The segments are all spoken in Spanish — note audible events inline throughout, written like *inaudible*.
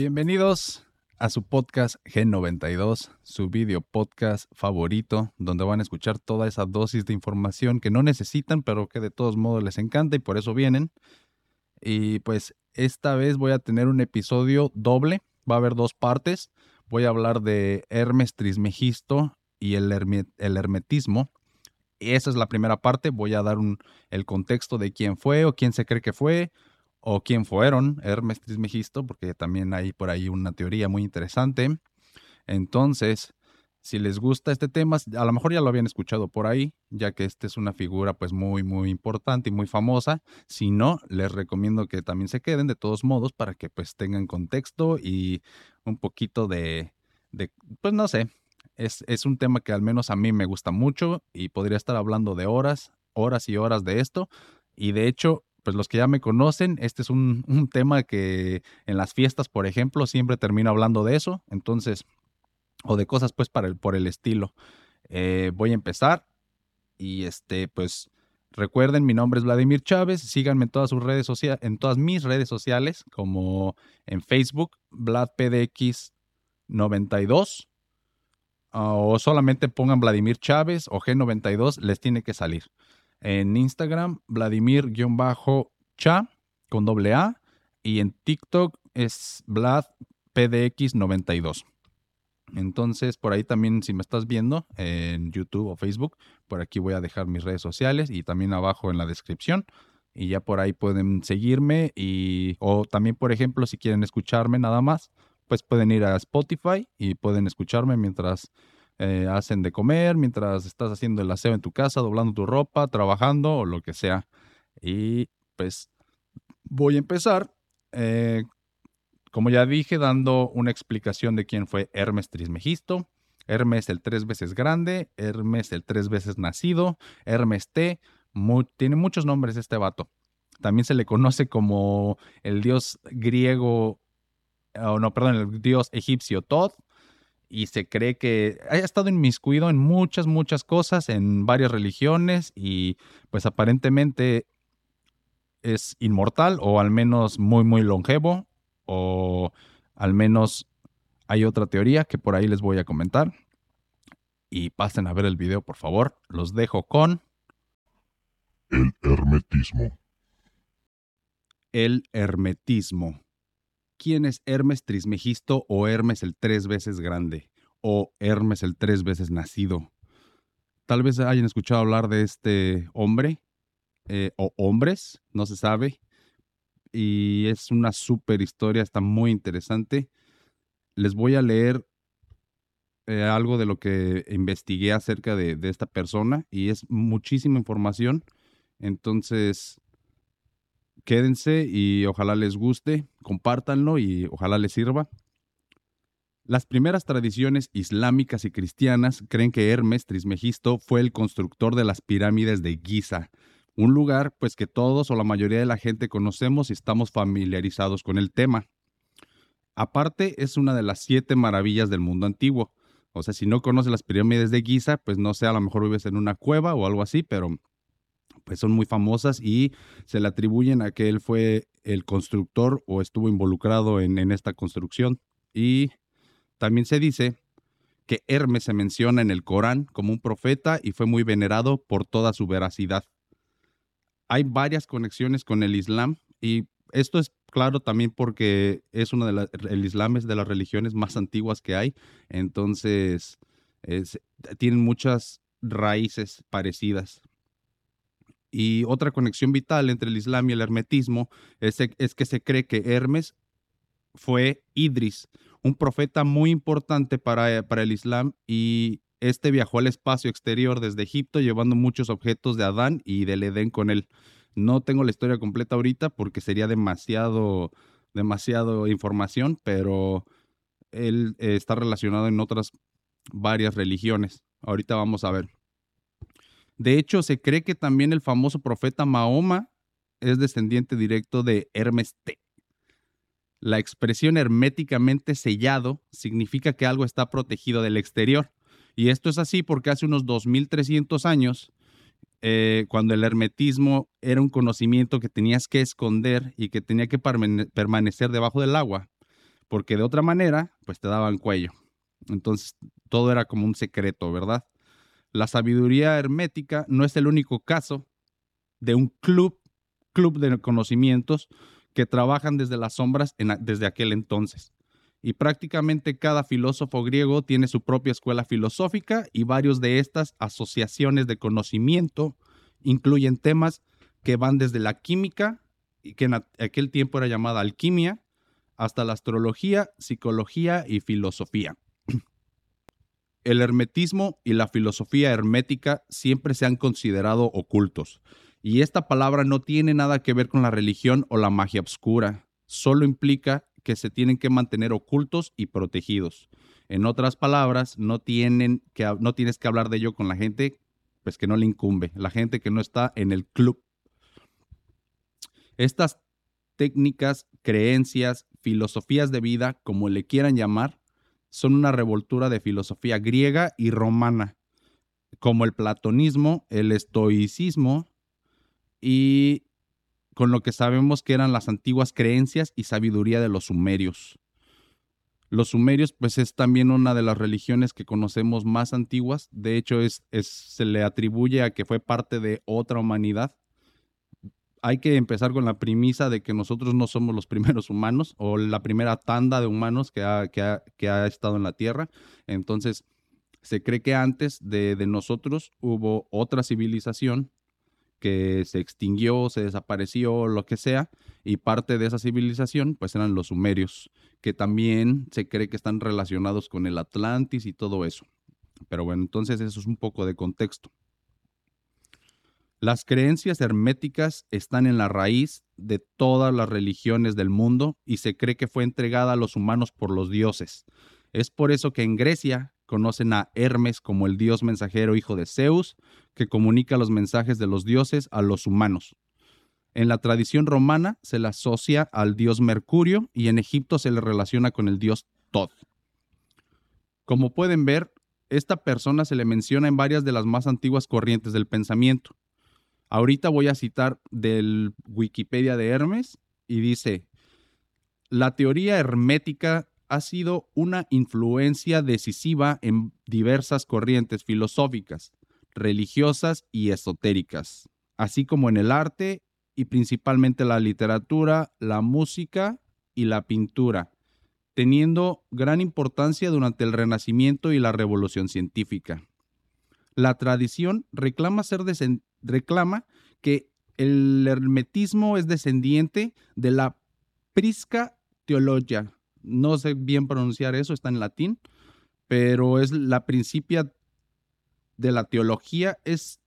Bienvenidos a su podcast G92, su video podcast favorito, donde van a escuchar toda esa dosis de información que no necesitan, pero que de todos modos les encanta y por eso vienen. Y pues esta vez voy a tener un episodio doble, va a haber dos partes. Voy a hablar de Hermes Trismegisto y el, el hermetismo. Esa es la primera parte, voy a dar un, el contexto de quién fue o quién se cree que fue, o quién fueron Hermes Trismegisto, porque también hay por ahí una teoría muy interesante. Entonces, si les gusta este tema, a lo mejor ya lo habían escuchado por ahí, ya que esta es una figura pues muy muy importante y muy famosa. Si no, les recomiendo que también se queden de todos modos para que pues tengan contexto y un poquito de, pues no sé, es, es un tema que al menos a mí me gusta mucho y podría estar hablando de horas, horas y horas de esto. Y de hecho, pues los que ya me conocen, este es un, tema que en las fiestas, por ejemplo, siempre termino hablando de eso, entonces, o de cosas pues para el, por el estilo. Eh, voy a empezar y este, pues recuerden, mi nombre es Vladimir Chávez, síganme en todas sus redes sociales, en todas mis redes sociales, como en Facebook, VladPDX92, o solamente pongan Vladimir Chávez o G92, les tiene que salir en Instagram, Vladimir-cha con doble A. Y en TikTok es VladPDX92. Entonces, por ahí también, si me estás viendo en YouTube o Facebook, por aquí voy a dejar mis redes sociales y también abajo en la descripción. Y ya por ahí pueden seguirme y, o también, por ejemplo, si quieren escucharme nada más, pues pueden ir a Spotify y pueden escucharme mientras eh, hacen de comer, mientras estás haciendo el aseo en tu casa, doblando tu ropa, trabajando o lo que sea. Y pues voy a empezar, eh, como ya dije, dando una explicación de quién fue Hermes Trismegisto. Hermes el tres veces grande, Hermes el tres veces nacido, Hermes T, tiene muchos nombres este vato. También se le conoce como el dios griego, o no, perdón, el dios egipcio Tod, y se cree que ha estado inmiscuido en muchas, muchas cosas, en varias religiones y pues aparentemente es inmortal o al menos muy, muy longevo o al menos hay otra teoría que por ahí les voy a comentar. Y pasen a ver el video, por favor. Los dejo con... El hermetismo. El hermetismo quién es Hermes Trismegisto o Hermes el tres veces grande o Hermes el tres veces nacido. Tal vez hayan escuchado hablar de este hombre eh, o hombres, no se sabe. Y es una super historia, está muy interesante. Les voy a leer eh, algo de lo que investigué acerca de, de esta persona y es muchísima información. Entonces, quédense y ojalá les guste, compártanlo y ojalá les sirva. Las primeras tradiciones islámicas y cristianas creen que Hermes Trismegisto fue el constructor de las pirámides de Giza, un lugar pues que todos o la mayoría de la gente conocemos y estamos familiarizados con el tema. Aparte es una de las siete maravillas del mundo antiguo. O sea, si no conoces las pirámides de Giza, pues no sé, a lo mejor vives en una cueva o algo así, pero pues son muy famosas y se le atribuyen a que él fue el constructor o estuvo involucrado en, esta construcción. Y también se dice que Hermes se menciona en el Corán como un profeta y fue muy venerado por toda su veracidad. Hay varias conexiones con el Islam y esto es claro también porque es una de las, el Islam es de las religiones más antiguas que hay, entonces tienen muchas raíces parecidas. Y otra conexión vital entre el Islam y el hermetismo es, que se cree que Hermes fue Idris, un profeta muy importante para, para el Islam y este viajó al espacio exterior desde Egipto llevando muchos objetos de Adán y del Edén con él. No tengo la historia completa ahorita porque sería demasiado, demasiado información, pero él eh, está relacionado en otras varias religiones. Ahorita vamos a ver. De hecho, se cree que también el famoso profeta Mahoma es descendiente directo de Hermes T. La expresión herméticamente sellado significa que algo está protegido del exterior. Y esto es así porque hace unos 2300 años, eh, cuando el hermetismo era un conocimiento que tenías que esconder y que tenía que permanecer debajo del agua, porque de otra manera, pues te daban cuello. Entonces, todo era como un secreto, ¿verdad? La sabiduría hermética no es el único caso de un club, club de conocimientos que trabajan desde las sombras desde aquel entonces. Y prácticamente cada filósofo griego tiene su propia escuela filosófica y varios de estas asociaciones de conocimiento incluyen temas que van desde la química, que en aquel tiempo era llamada alquimia, hasta la astrología, psicología y filosofía. El hermetismo y la filosofía hermética siempre se han considerado ocultos, y esta palabra no tiene nada que ver con la religión o la magia oscura, solo implica que se tienen que mantener ocultos y protegidos. En otras palabras, no, tienen que, no tienes que hablar de ello con la gente pues que no le incumbe, la gente que no está en el club. Estas técnicas, creencias, filosofías de vida, como le quieran llamar, son una revoltura de filosofía griega y romana, como el platonismo, el estoicismo y con lo que sabemos que eran las antiguas creencias y sabiduría de los sumerios. Los sumerios, pues es también una de las religiones que conocemos más antiguas. De hecho, es, se le atribuye a que fue parte de otra humanidad. Hay que empezar con la premisa de que nosotros no somos los *laughs* primeros humanos o la primera tanda de humanos que ha, que ha, estado en la Tierra. Entonces, se cree que antes de, de nosotros hubo otra civilización que se extinguió, se desapareció, lo que sea, y parte de esa civilización pues eran los sumerios, que también se cree que están relacionados con el Atlantis y todo eso. Pero bueno, entonces eso es un poco de contexto. Las creencias herméticas están en la raíz de todas las religiones del mundo y se cree que fue entregada a los humanos por los dioses. Es por eso que en Grecia conocen a Hermes como el dios mensajero hijo de Zeus, que comunica los mensajes de los dioses a los humanos. En la tradición romana se le asocia al dios Mercurio y en Egipto se le relaciona con el dios Tod. Como pueden ver, esta persona se le menciona en varias de las más antiguas corrientes del pensamiento. Ahorita voy a citar del Wikipedia de Hermes y dice, la teoría hermética ha sido una influencia decisiva en diversas corrientes filosóficas, religiosas y esotéricas, así como en el arte y principalmente la literatura, la música y la pintura, teniendo gran importancia durante el Renacimiento y la Revolución Científica. La tradición reclama, ser reclama que el hermetismo es descendiente de la prisca teologia, no sé bien pronunciar eso, está en latín, pero es la principia de la teología, es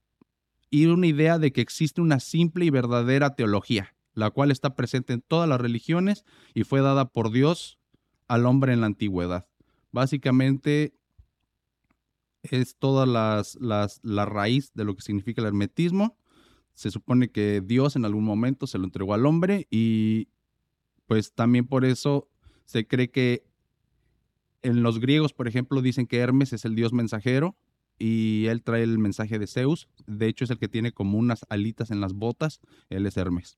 ir una idea de que existe una simple y verdadera teología, la cual está presente en todas las religiones y fue dada por Dios al hombre en la antigüedad. Básicamente es toda las, la raíz de lo que significa el hermetismo. Se supone que Dios en algún momento se lo entregó al hombre y pues también por eso se cree que en los griegos, por ejemplo, dicen que Hermes es el dios mensajero y él trae el mensaje de Zeus. De hecho, es el que tiene como unas alitas en las botas. Él es Hermes.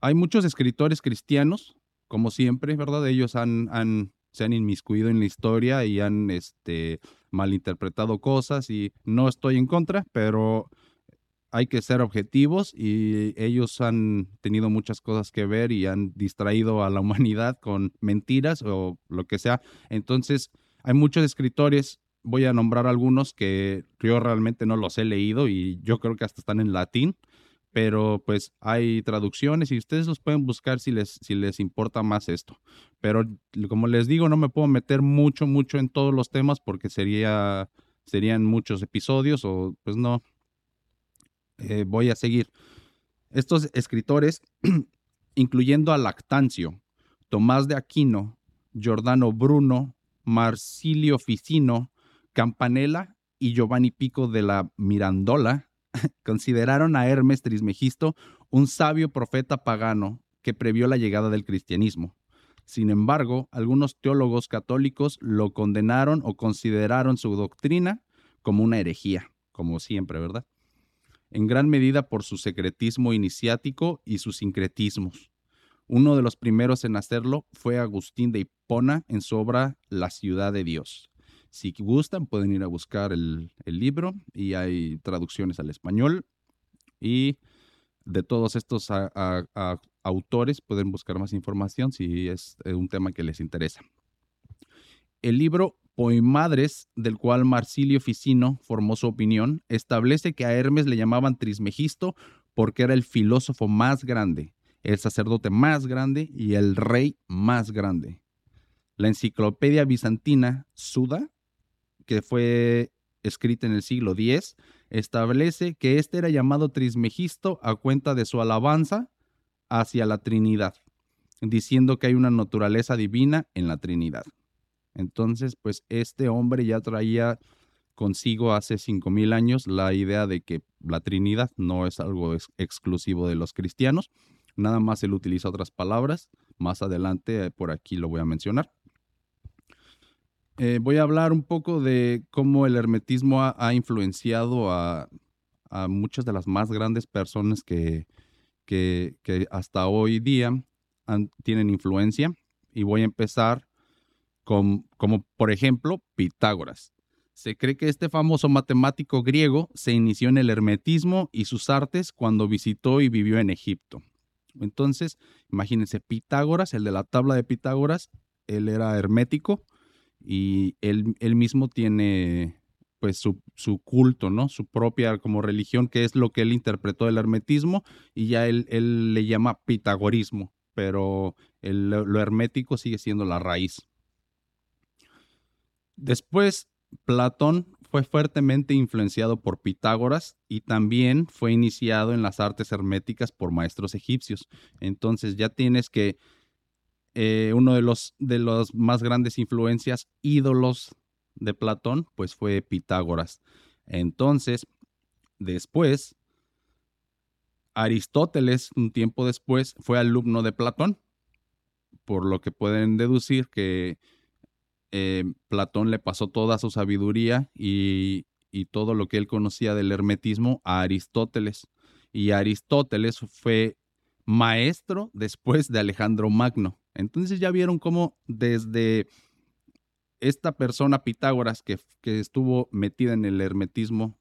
Hay muchos escritores cristianos, como siempre, ¿verdad? Ellos han, se han inmiscuido en la historia y han este, malinterpretado cosas y no estoy en contra, pero hay que ser objetivos y ellos han tenido muchas cosas que ver y han distraído a la *laughs* humanidad con mentiras o lo que sea. Entonces, hay muchos escritores, voy a nombrar algunos que yo realmente no los he leído y yo creo que hasta están en latín, pero pues hay traducciones y ustedes los pueden buscar si les, si les importa más esto. Pero como les digo, no me puedo meter mucho, mucho en todos los temas porque sería, serían muchos episodios o pues no, eh, voy a seguir. Estos escritores, *clears throat* incluyendo a Lactancio, Tomás de Aquino, Giordano Bruno, Marsilio Ficino, Campanella y Giovanni Pico de la Mirandola, *laughs* consideraron a Hermes Trismegisto un sabio profeta pagano que previó la llegada del cristianismo. Sin embargo, algunos teólogos católicos lo condenaron o consideraron su doctrina como una herejía, como siempre, ¿verdad? en gran medida por su secretismo iniciático y sus sincretismos. Uno de los primeros en hacerlo fue Agustín de Hipona en su obra La ciudad de Dios. Si gustan, pueden ir a buscar el, libro y hay traducciones al español. Y de todos estos autores pueden buscar más información si es un tema que les interesa. El libro Poemadres, del cual Marsilio Ficino formó su opinión, establece que a Hermes le llamaban Trismegisto porque era el filósofo más grande, el sacerdote más grande y el rey más grande. La enciclopedia bizantina Suda que fue escrita en el siglo X, establece que éste era llamado Trismegisto a cuenta de su alabanza hacia la Trinidad, diciendo que hay una naturaleza divina en la Trinidad. Entonces, pues este hombre ya traía consigo hace cinco mil años la idea de que la Trinidad no es algo exclusivo de los cristianos, nada más él utiliza otras palabras, más adelante eh, por aquí lo voy a mencionar. Eh, voy a hablar un poco de cómo el hermetismo ha, influenciado a, muchas de las más grandes personas que, que, hasta hoy día tienen influencia. Y voy a empezar con, como por ejemplo, Pitágoras. Se cree que este famoso matemático griego se inició en el hermetismo y sus artes cuando visitó y vivió en Egipto. Entonces, imagínense, Pitágoras, el de la tabla de Pitágoras, él era hermético y él, mismo tiene pues su, culto, ¿no? Su propia como religión, que es lo que él interpretó del hermetismo y ya él, él le llama pitagorismo, pero lo hermético sigue siendo la raíz. Después, Platón fue fuertemente influenciado por Pitágoras y también fue iniciado en las artes herméticas por maestros egipcios. Entonces ya tienes que eh, uno de los, de los más grandes influencias, ídolos de Platón, pues fue Pitágoras. Entonces, después, Aristóteles, un tiempo después, fue alumno de Platón, por lo que pueden deducir que eh, Platón le pasó toda su sabiduría y, y todo lo que él conocía del hermetismo a Aristóteles. Y Aristóteles fue maestro después de Alejandro Magno. Entonces ya vieron cómo desde esta persona Pitágoras que, estuvo metida en el hermetismo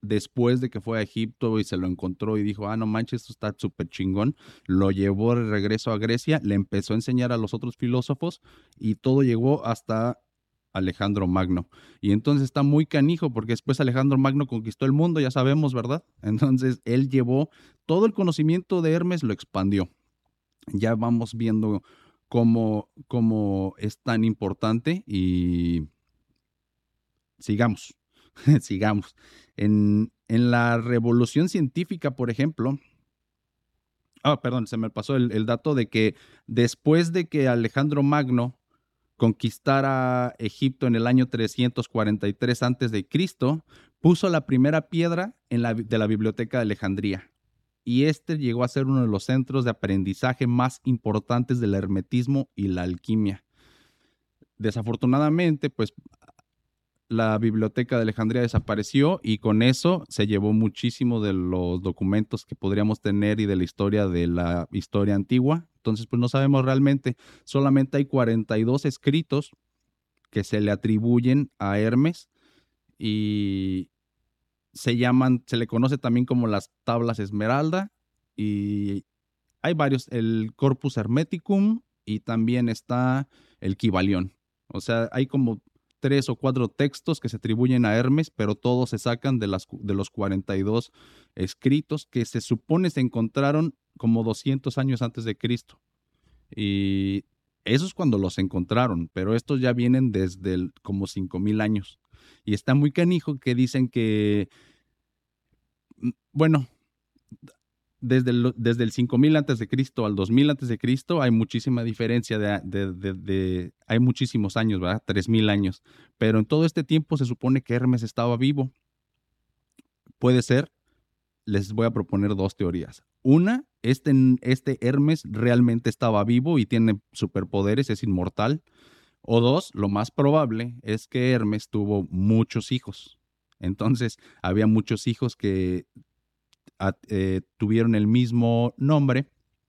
después de que fue a Egipto y se lo encontró y dijo, ah, no manches, esto está súper chingón, lo llevó de regreso a Grecia, le empezó a enseñar a los otros filósofos y todo llegó hasta Alejandro Magno. Y entonces está muy canijo porque después Alejandro Magno conquistó el mundo, ya sabemos, ¿verdad? *laughs* Entonces él llevó todo el conocimiento de Hermes, lo expandió. Ya vamos viendo cómo, es tan importante y sigamos, *laughs* sigamos. En, la revolución científica, por ejemplo, ah, perdón, se me pasó el, dato de que después de que Alejandro Magno conquistara Egipto en el año 343 a.C., puso la primera piedra en la, de la biblioteca de Alejandría y este llegó a ser uno de los centros de aprendizaje más importantes del hermetismo y la alquimia. Desafortunadamente, pues la biblioteca de Alejandría desapareció y con eso se llevó muchísimo de los documentos que podríamos tener y de la historia de la historia antigua. Entonces, pues no sabemos realmente, solamente hay 42 escritos que se le atribuyen a Hermes y, se llaman, se le conoce también como las tablas esmeralda y hay varios, el Corpus Hermeticum y también está el Kibalión. O sea, hay como tres o cuatro textos que se atribuyen a Hermes, pero todos se sacan de, las, de los 42 escritos que se supone se encontraron como 200 años antes de Cristo. Y eso es cuando los encontraron, pero estos ya vienen desde el, como 5000 años. Y está muy canijo que dicen que, mm, bueno, desde el, desde el 5000 antes de Cristo al 2000 antes de Cristo hay muchísima diferencia de, hay muchísimos años, ¿verdad? 3000 años. Pero en todo este tiempo se supone que Hermes estaba vivo. Puede ser, les voy a proponer dos teorías. Una, este, este Hermes realmente estaba vivo y tiene superpoderes, es inmortal. O dos, lo más probable es que Hermes tuvo muchos hijos. Entonces, había muchos hijos que eh, tuvieron el mismo nombre,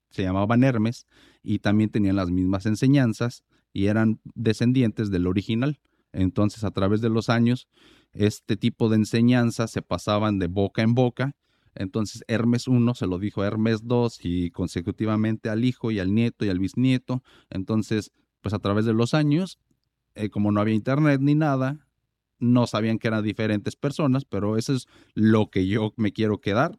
se llamaban Hermes, y también tenían las mismas enseñanzas y eran descendientes del original. Entonces, a través de los años, este tipo de enseñanzas se pasaban de boca en boca. Entonces, Hermes I se lo dijo a Hermes II y consecutivamente al hijo y al nieto y al bisnieto. Entonces, pues a través de los años, eh, como no había internet ni nada, no sabían que eran diferentes personas, pero eso es lo que yo me quiero quedar,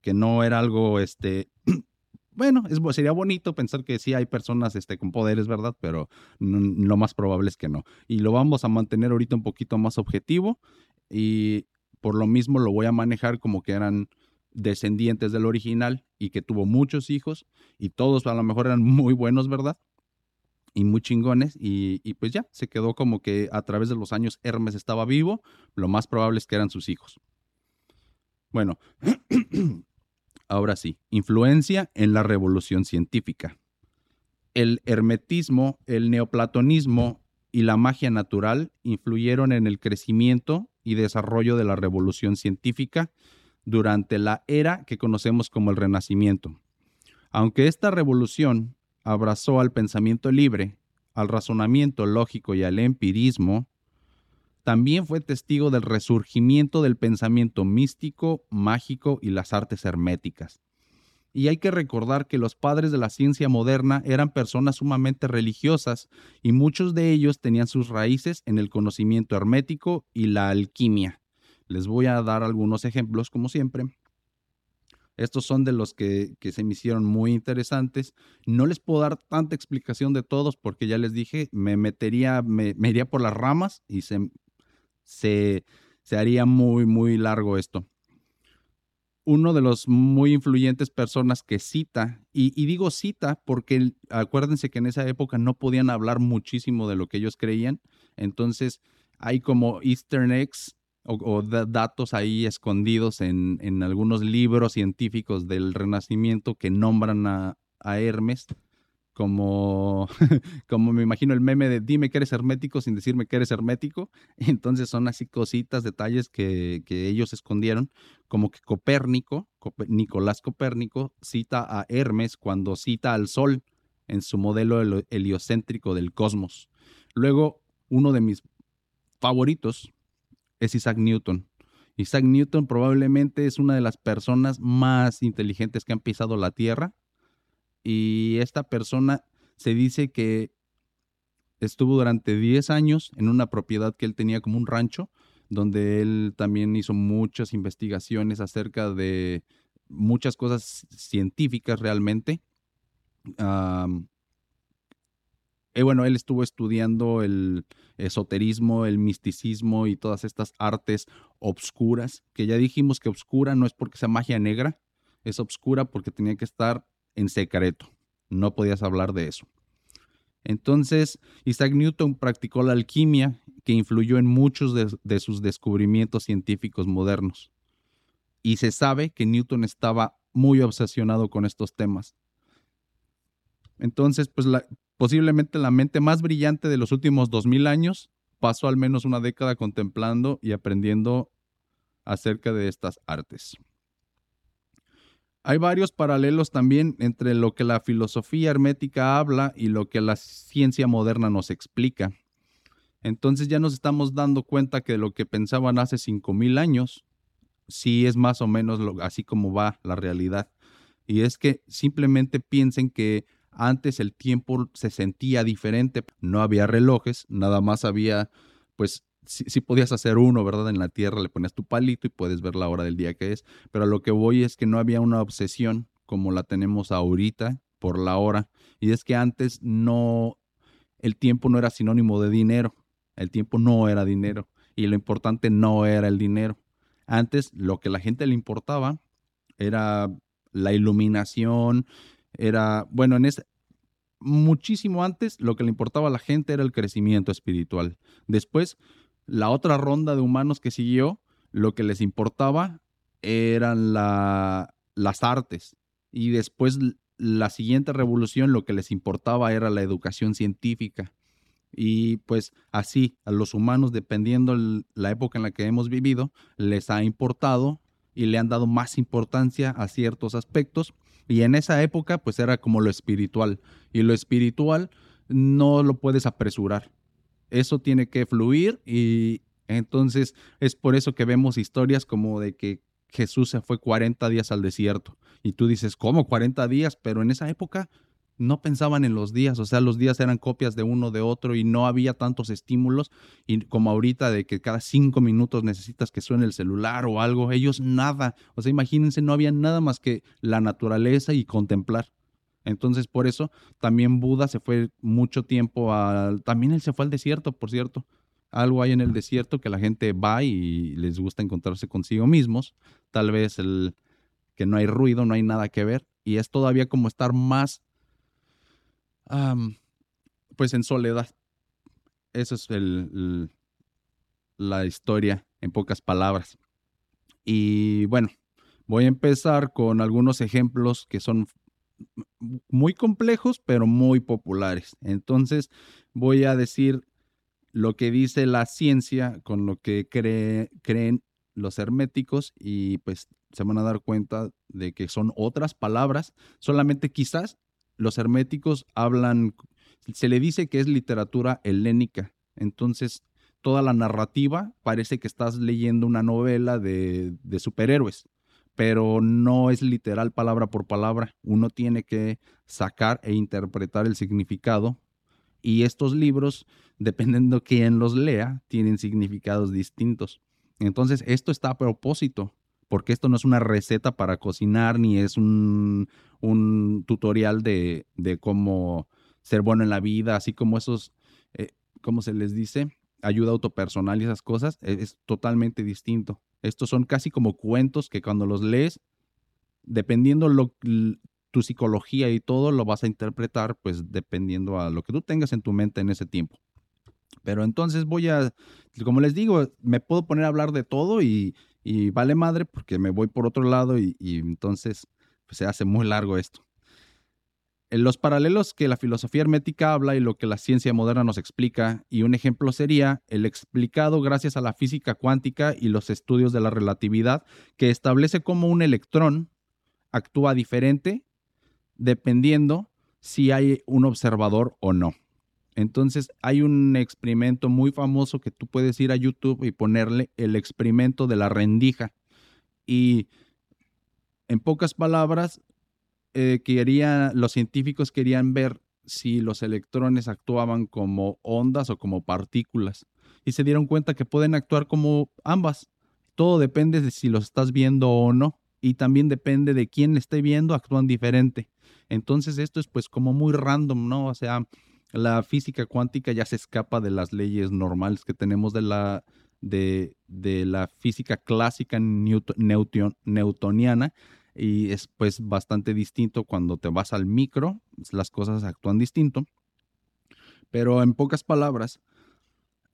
que no era algo este, *clears throat* bueno, es, sería bonito pensar que sí hay personas este, con poderes, ¿verdad? Pero lo más probable es que no. Y lo vamos a mantener ahorita un poquito más objetivo y por lo mismo lo voy a manejar como que eran descendientes del original y que tuvo muchos hijos y todos a lo mejor eran muy buenos, ¿verdad? Y muy chingones y, y pues ya, se quedó como que a través de los años Hermes estaba vivo, lo más probable es que eran sus hijos. Bueno, *clears throat* Ahora sí, influencia en la revolución científica. El hermetismo, el neoplatonismo y la magia natural influyeron en el crecimiento y desarrollo de la revolución científica durante la era que conocemos como el Renacimiento. Aunque esta revolución abrazó al pensamiento libre, al razonamiento lógico y al empirismo, también fue testigo del resurgimiento del pensamiento místico, mágico y las artes herméticas. Y hay que recordar que los padres de la ciencia moderna eran personas sumamente religiosas y muchos de ellos tenían sus raíces en el conocimiento hermético y la alquimia. Les voy a dar algunos ejemplos como siempre. Estos son de los que, se me hicieron muy interesantes. No les puedo dar tanta explicación de todos porque ya les dije, me metería, me, iría por las ramas y se, se, haría muy, muy largo esto. Uno de los muy influyentes personas que cita, y, digo cita porque acuérdense que en esa época no podían hablar muchísimo de lo que ellos creían, entonces hay como easter eggs o, datos ahí escondidos en, algunos libros científicos del Renacimiento que nombran a, Hermes como, *laughs* como me imagino el meme de dime que eres hermético sin decirme que eres hermético. *laughs* Entonces son así cositas, detalles que, ellos escondieron, como que Copérnico, Nicolás Copérnico, cita a Hermes cuando cita al Sol en su modelo heliocéntrico del cosmos. Luego, uno de mis favoritos es Isaac Newton. Isaac Newton probablemente es una de las personas más inteligentes que han pisado la Tierra y esta persona se dice que estuvo durante 10 años en una propiedad que él tenía como un rancho, donde él también hizo muchas investigaciones acerca de muchas cosas científicas realmente. Y bueno, él estuvo estudiando el esoterismo, el misticismo y todas estas artes obscuras, que ya dijimos que obscura no es porque sea magia negra, es obscura porque tenía que estar en secreto. No podías hablar de eso. Entonces, Isaac Newton practicó la alquimia que influyó en muchos de, sus descubrimientos científicos modernos. Y se sabe que Newton estaba muy obsesionado con estos temas. Entonces, pues posiblemente la mente más brillante de los últimos 2000 años pasó al menos una década contemplando y aprendiendo acerca de estas artes. Hay varios paralelos también entre lo que la filosofía hermética habla y lo que la ciencia moderna nos explica. Entonces ya nos estamos dando cuenta que lo que pensaban hace 5.000 años sí es más o menos así como va la realidad. Y es que simplemente piensen que antes el tiempo se sentía diferente, no había relojes, nada más había pues si podías hacer uno, ¿verdad? En la tierra le ponías tu palito y puedes ver la hora del día que es. Pero a lo que voy es que no había una obsesión como la tenemos ahorita por la hora. Y es que antes no, el tiempo no era sinónimo de dinero. El tiempo no era dinero. Y lo importante no era el dinero. Antes lo que la gente le importaba era la iluminación, era, bueno, en ese, muchísimo antes lo que le importaba a la gente era el crecimiento espiritual. Después la otra ronda de humanos que siguió, lo que les importaba eran las artes. Y después la siguiente revolución lo que les importaba era la educación científica. Y pues así a los humanos, dependiendo la época en la que hemos vivido, les ha importado y le han dado más importancia a ciertos aspectos Y en esa época, pues era como lo espiritual. Y lo espiritual no lo puedes apresurar. Eso tiene que fluir y entonces es por eso que vemos historias como de que Jesús se fue 40 días al desierto. Y tú dices, ¿cómo 40 días? Pero en esa época no pensaban en los días, o sea, los días eran copias de uno de otro y no había tantos estímulos y como ahorita de que cada cinco minutos necesitas que suene el celular o algo, ellos nada, o sea, imagínense, no había nada más que la naturaleza y contemplar. Entonces, por eso también Buda se fue mucho tiempo al, también él se fue al desierto, por cierto. Algo hay en el desierto que la gente va y les gusta encontrarse consigo mismos. Tal vez el que no hay ruido, no hay nada que ver. Y es todavía como estar más pues en soledad. Esa es el, la historia en pocas palabras. Y bueno, voy a empezar con algunos ejemplos que son muy complejos, pero muy populares. Entonces, voy a decir lo que dice la ciencia con lo que creen los herméticos y pues se van a dar cuenta de que son otras palabras, solamente quizás los herméticos hablan, se le dice que es literatura helénica, entonces toda la narrativa parece que estás leyendo una novela de, de superhéroes, pero no es literal palabra por palabra, uno tiene que sacar e interpretar el significado y estos libros, *laughs* dependiendo quién los lea, tienen significados distintos. Entonces, esto está a propósito porque esto no es una receta para cocinar ni es un, tutorial de, cómo ser bueno en la vida, así como esos, eh, ¿cómo se les dice? Ayuda autopersonal y esas cosas, es, es totalmente distinto. Estos son casi como cuentos que cuando los lees, dependiendo lo, tu psicología y todo, lo vas a interpretar, pues dependiendo a lo que tú tengas en tu mente en ese tiempo. Pero entonces voy a, como les digo, me puedo poner a hablar de todo y, y vale madre porque me voy por otro lado y, entonces pues, se hace muy largo esto. En los paralelos que la filosofía hermética habla y lo que la ciencia moderna nos explica, y un ejemplo sería el explicado gracias a la física cuántica y los estudios de la relatividad, que establece cómo un electrón actúa diferente dependiendo si hay un observador o no. Entonces hay un experimento muy famoso que tú puedes ir a YouTube y ponerle el experimento de la rendija. Y en pocas palabras, eh, los científicos querían ver si los electrones actuaban como ondas o como partículas. Y se dieron cuenta que pueden actuar como ambas. Todo depende de si los estás viendo o no. Y también depende de quién esté viendo, actúan diferente. Entonces esto es pues como muy random, ¿no? O sea, la física cuántica ya se escapa de las leyes normales que tenemos de la, de, la física clásica newtoniana y es pues bastante distinto cuando te vas al micro, las cosas actúan distinto. Pero en pocas palabras,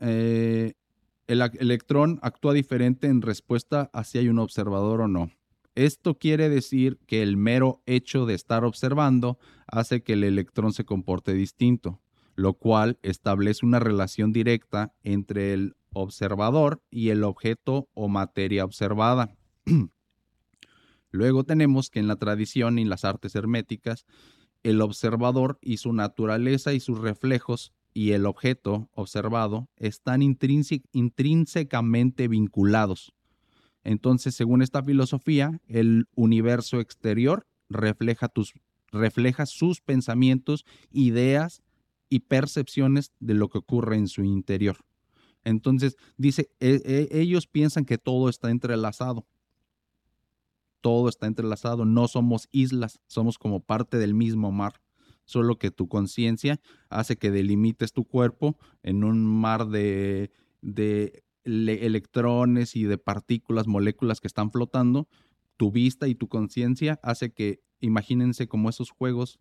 eh, el electrón actúa diferente en respuesta a si hay un observador o no. Esto quiere decir que el mero hecho de estar observando hace que el electrón se comporte distinto lo cual establece una relación directa entre el observador y el objeto o materia observada. *clears throat* Luego tenemos que en la tradición y las artes herméticas, el observador y su naturaleza y sus reflejos y el objeto observado están intrínsecamente vinculados. Entonces, según esta filosofía, el universo exterior refleja, tus, refleja sus pensamientos, ideas y percepciones de lo que ocurre en su interior. Entonces, dice, e, e, ellos piensan que todo está entrelazado. Todo está entrelazado, no somos islas, somos como parte del mismo mar. Solo que tu conciencia hace que delimites tu cuerpo en un mar de, de electrones y de partículas, moléculas que están flotando. Tu vista y tu conciencia hace que, imagínense como esos juegos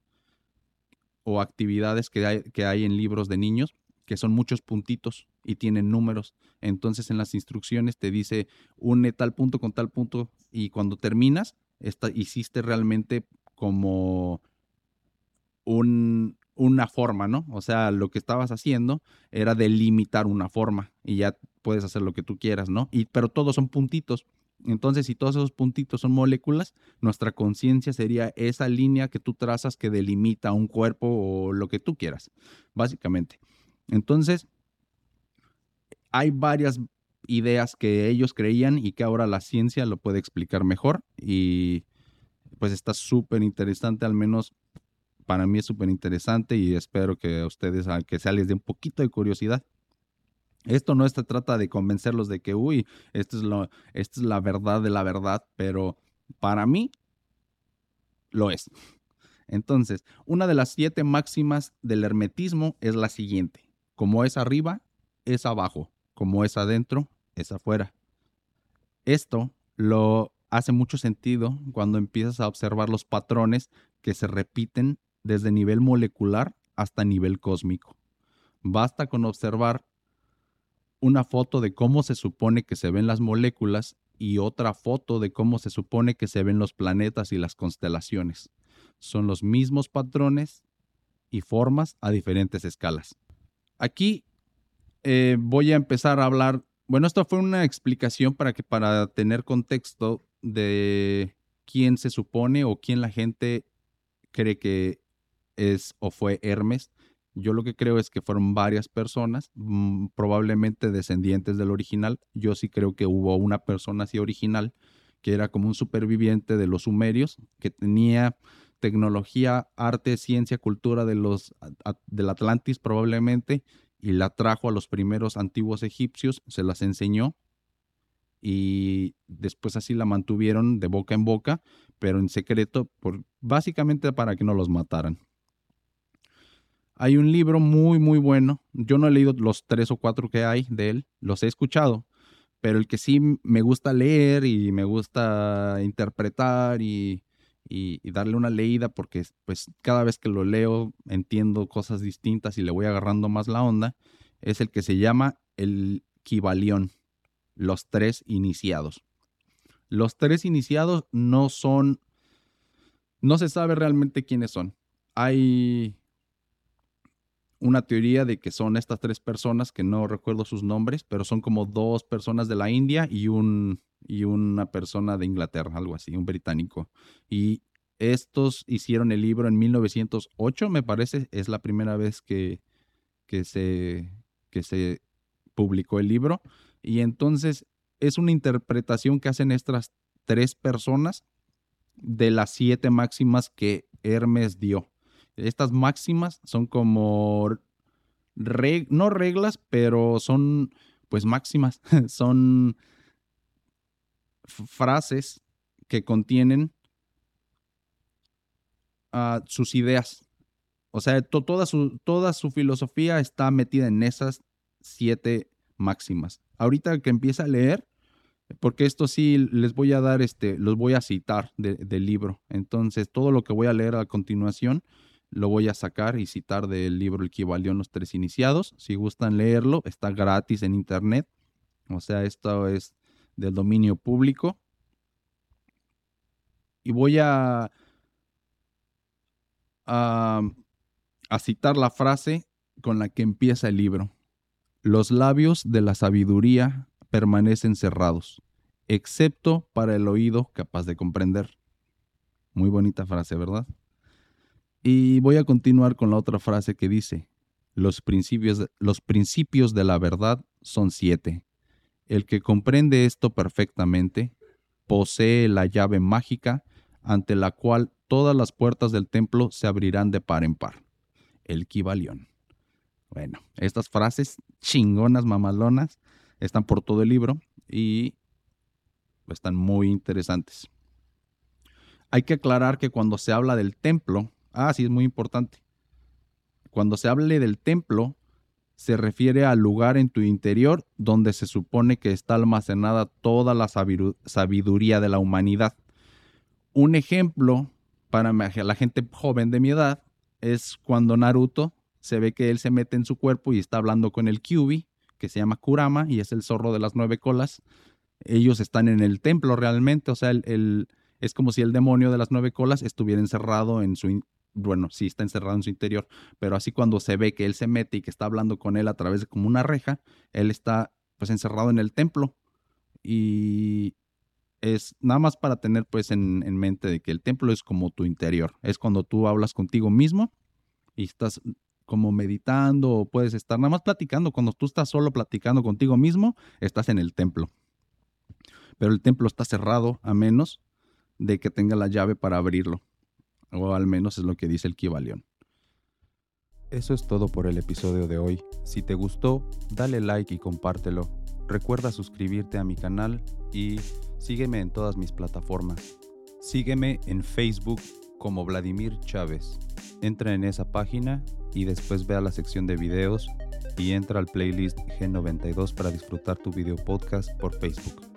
o actividades que hay, que hay en libros de niños, que son muchos puntitos y tienen números. Entonces en las instrucciones te dice une tal punto con tal punto y cuando terminas, esta, hiciste realmente como un, una forma, ¿no? O sea, lo que estabas haciendo era delimitar una forma y ya puedes hacer lo que tú quieras, ¿no? Y, pero todos son puntitos. Entonces, si todos esos puntitos son moléculas, nuestra conciencia sería esa línea que tú trazas que delimita un cuerpo o lo que tú quieras, básicamente. Entonces, hay varias ideas que ellos creían y que ahora la ciencia lo puede explicar mejor y pues está súper interesante, al menos para mí es súper interesante y espero que a ustedes, que se les dé un poquito de curiosidad. Esto no se trata de convencerlos de que, uy, esto es, lo, esto es la verdad de la verdad, pero para mí lo es. Entonces, una de las siete máximas del hermetismo es la siguiente. Como es arriba, es abajo. Como es adentro, es afuera. Esto lo hace mucho sentido cuando empiezas a observar los patrones que se repiten desde nivel molecular hasta nivel cósmico. Basta con observar una foto de cómo se supone que se ven las moléculas y otra foto de cómo se supone que se ven los planetas y las constelaciones. Son los mismos patrones y formas a diferentes escalas. Aquí eh, voy a empezar a hablar, bueno, esto fue una explicación para que para tener contexto de quién se supone o quién la gente cree que es o fue Hermes. Yo lo que creo es que fueron varias personas, mm, probablemente descendientes del original. Yo sí creo que hubo una persona así original, que era como un superviviente de los sumerios, que tenía tecnología, arte, ciencia, cultura de los, del Atlantis probablemente, y la trajo a los primeros antiguos egipcios, se las enseñó y después así la mantuvieron de boca en boca, pero en secreto, básicamente para que no los mataran. Hay un libro muy, muy bueno. Yo no he leído los tres o cuatro que hay de él, los he escuchado, pero el que sí me gusta leer y me gusta interpretar y, darle una leída, porque pues cada vez que lo leo entiendo cosas distintas y le voy agarrando más la onda, es el que se llama el Kibalión, los tres iniciados. Los tres iniciados no son, no se sabe realmente quiénes son. Hay una teoría de que son estas tres personas, que no recuerdo sus nombres, pero son como dos personas de la India y, un, y una persona de Inglaterra, algo así, un británico. Y estos hicieron el libro en 1908, me parece, es la primera vez que, que, se, que se publicó el libro. Y entonces es una interpretación que hacen estas tres personas de las siete máximas que Hermes dio. Estas máximas son como, no reglas, pero son pues máximas, *laughs* son frases que contienen ah, sus ideas. O sea, toda, su, toda su filosofía está metida en esas siete máximas. Ahorita que empieza a leer, porque esto sí les voy a dar, este, los voy a citar del libro. Entonces, todo lo que voy a leer a continuación lo voy a sacar y citar del libro El Kibalión, los tres iniciados. Si gustan leerlo, está gratis en internet. O sea, esto es del dominio público. Y voy a, a citar la frase con la que empieza el libro. Los labios de la sabiduría permanecen cerrados, excepto para el oído capaz de comprender. Muy bonita frase, ¿verdad? Y voy a continuar con la otra frase que dice, los principios, los principios de la verdad son siete. El que comprende esto perfectamente posee la llave mágica ante la cual todas las puertas del templo se abrirán de par en par. El Kibalión. Bueno, estas frases chingonas, mamalonas, están por todo el libro y están muy interesantes. Hay que aclarar que cuando se habla del templo, Ah, sí, es muy importante. Cuando se hable del templo, se refiere al lugar en tu interior donde se supone que está almacenada toda la sabiduría de la humanidad. Un ejemplo para la gente joven de mi edad es cuando Naruto se ve que él se mete en su cuerpo y está hablando con el Kyubi, que se llama Kurama y es el zorro de las nueve colas. Ellos están en el templo realmente, o sea, el, es como si el demonio de las nueve colas estuviera encerrado en su, bueno, sí está encerrado en su interior, pero así cuando se ve que él se mete y que está hablando con él a través de como una reja, él está pues encerrado en el templo. Y es nada más para tener pues en, en mente de que el templo es como tu interior, es cuando tú hablas contigo mismo y estás como meditando o puedes estar nada más platicando. Cuando tú estás solo platicando contigo mismo, estás en el templo. Pero el templo está cerrado a menos de que tenga la llave para abrirlo. O al menos es lo que dice el Kibalión. Eso es todo por el episodio de hoy. Si te gustó, dale like y compártelo. Recuerda suscribirte a mi canal y sígueme en todas mis plataformas. Sígueme en Facebook como Vladimir Chávez. Entra en esa página y después ve a la sección de videos y entra al playlist G92 para disfrutar tu video podcast por Facebook.